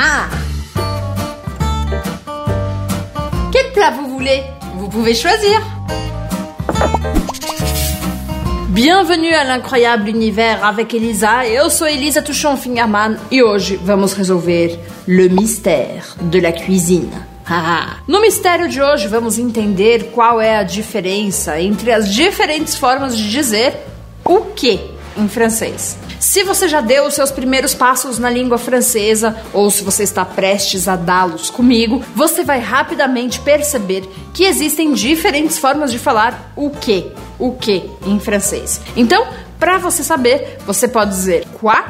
Ah Quel plat vous voulez Vous pouvez choisir. Bienvenue à l'incroyable univers avec Elisa. Eu sou Elisa Touchon Fingerman e hoje vamos resolver le mystère de la cuisine. no mistério de hoje vamos entender qual é a diferença entre as diferentes formas de dizer o que em francês. Se você já deu os seus primeiros passos na língua francesa ou se você está prestes a dá-los comigo, você vai rapidamente perceber que existem diferentes formas de falar o que, o que em francês. Então, para você saber, você pode dizer quoi,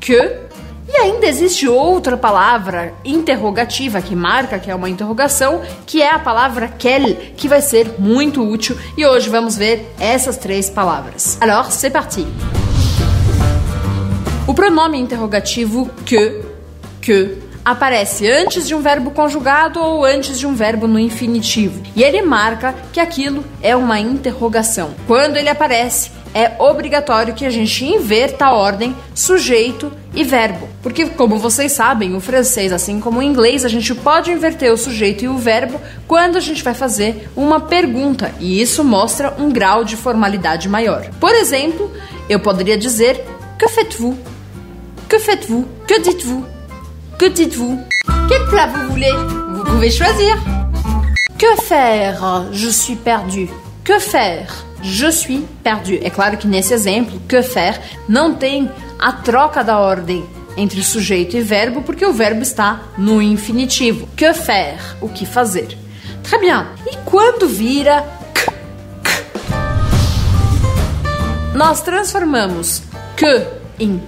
que e ainda existe outra palavra interrogativa que marca que é uma interrogação, que é a palavra quel, que vai ser muito útil e hoje vamos ver essas três palavras. Alors, c'est parti. O pronome interrogativo que, que aparece antes de um verbo conjugado ou antes de um verbo no infinitivo. E ele marca que aquilo é uma interrogação. Quando ele aparece, é obrigatório que a gente inverta a ordem sujeito e verbo. Porque, como vocês sabem, o francês, assim como o inglês, a gente pode inverter o sujeito e o verbo quando a gente vai fazer uma pergunta, e isso mostra um grau de formalidade maior. Por exemplo, eu poderia dizer Que faites-vous? Que faites-vous? Que dites-vous? Que dites-vous? Quel plat vous voulez? Vous pouvez choisir. Que faire? Je suis perdu. Que faire? Je suis perdu. É claro que nesse exemplo, que faire não tem a troca da ordem entre sujeito e verbo, porque o verbo está no infinitivo. Que faire? O que fazer? Très bien. E quando vira k, k, nós transformamos que em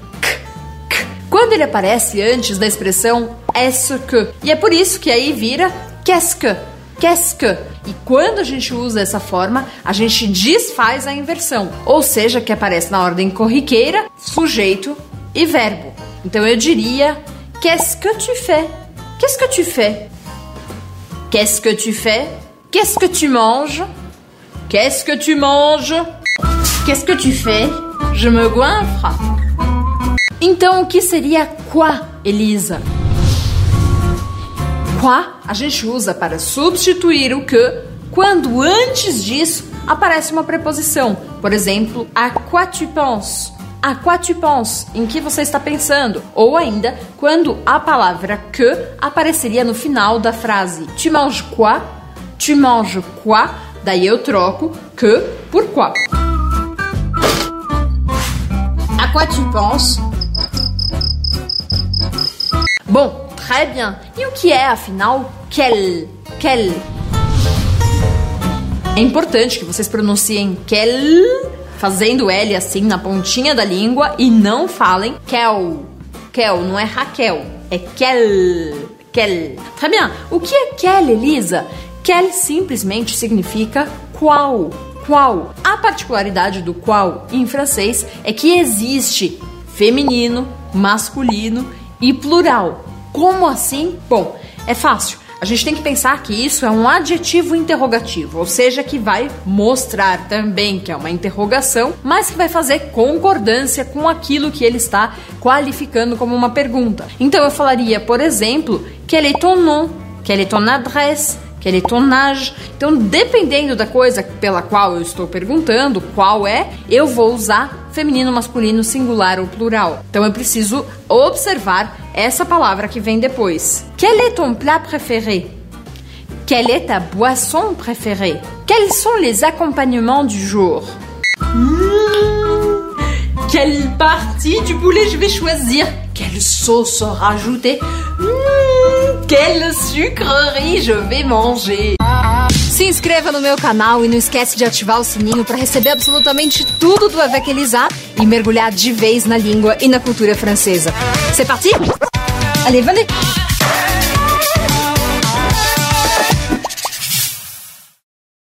quando ele aparece antes da expressão est-ce que. E é por isso que aí vira qu'est-ce que. Qu'est-ce que. E quando a gente usa essa forma, a gente desfaz a inversão, ou seja, que aparece na ordem corriqueira, sujeito e verbo. Então eu diria Qu'est-ce que tu fais? Qu'est-ce que tu fais? Qu'est-ce que tu fais? Qu'est-ce que tu manges? Qu'est-ce que tu manges? Qu'est-ce que tu fais? Je me goinfre. Então, o que seria quoi, Elisa? Quoi a gente usa para substituir o que quando antes disso aparece uma preposição. Por exemplo, à quoi tu penses? À quoi tu penses? Em que você está pensando? Ou ainda, quando a palavra que apareceria no final da frase. Tu manges quoi? Tu manges quoi? Daí eu troco que por quoi. À quoi tu penses? Bom, très bien. E o que é, afinal, quel? Quel? É importante que vocês pronunciem quel, fazendo L assim na pontinha da língua e não falem quel. Quel, não é Raquel, é quel. Quel. Très bien. O que é quel, Elisa? Quel simplesmente significa qual. Qual. A particularidade do qual em francês é que existe feminino, masculino e plural. Como assim? Bom, é fácil. A gente tem que pensar que isso é um adjetivo interrogativo, ou seja, que vai mostrar também que é uma interrogação, mas que vai fazer concordância com aquilo que ele está qualificando como uma pergunta. Então eu falaria, por exemplo, quel est ton nom? Quelle est ton adresse? Quel est ton âge? Então, dependendo da coisa pela qual eu estou perguntando, qual é, eu vou usar feminino, masculino, singular ou plural. Então, eu preciso observar essa palavra que vem depois. Quel est ton plat préféré? Quelle est ta boisson préférée? Quels sont les accompagnements du jour? Mmh, quelle partie du poulet je vais choisir? Quelle sauce rajouter? Mmh, quelle sucrerie je vais manger? Se inscreva no meu canal e não esquece de ativar o sininho para receber absolutamente tudo do Elisa e mergulhar de vez na língua e na cultura francesa. C'est parti? Allez, venez!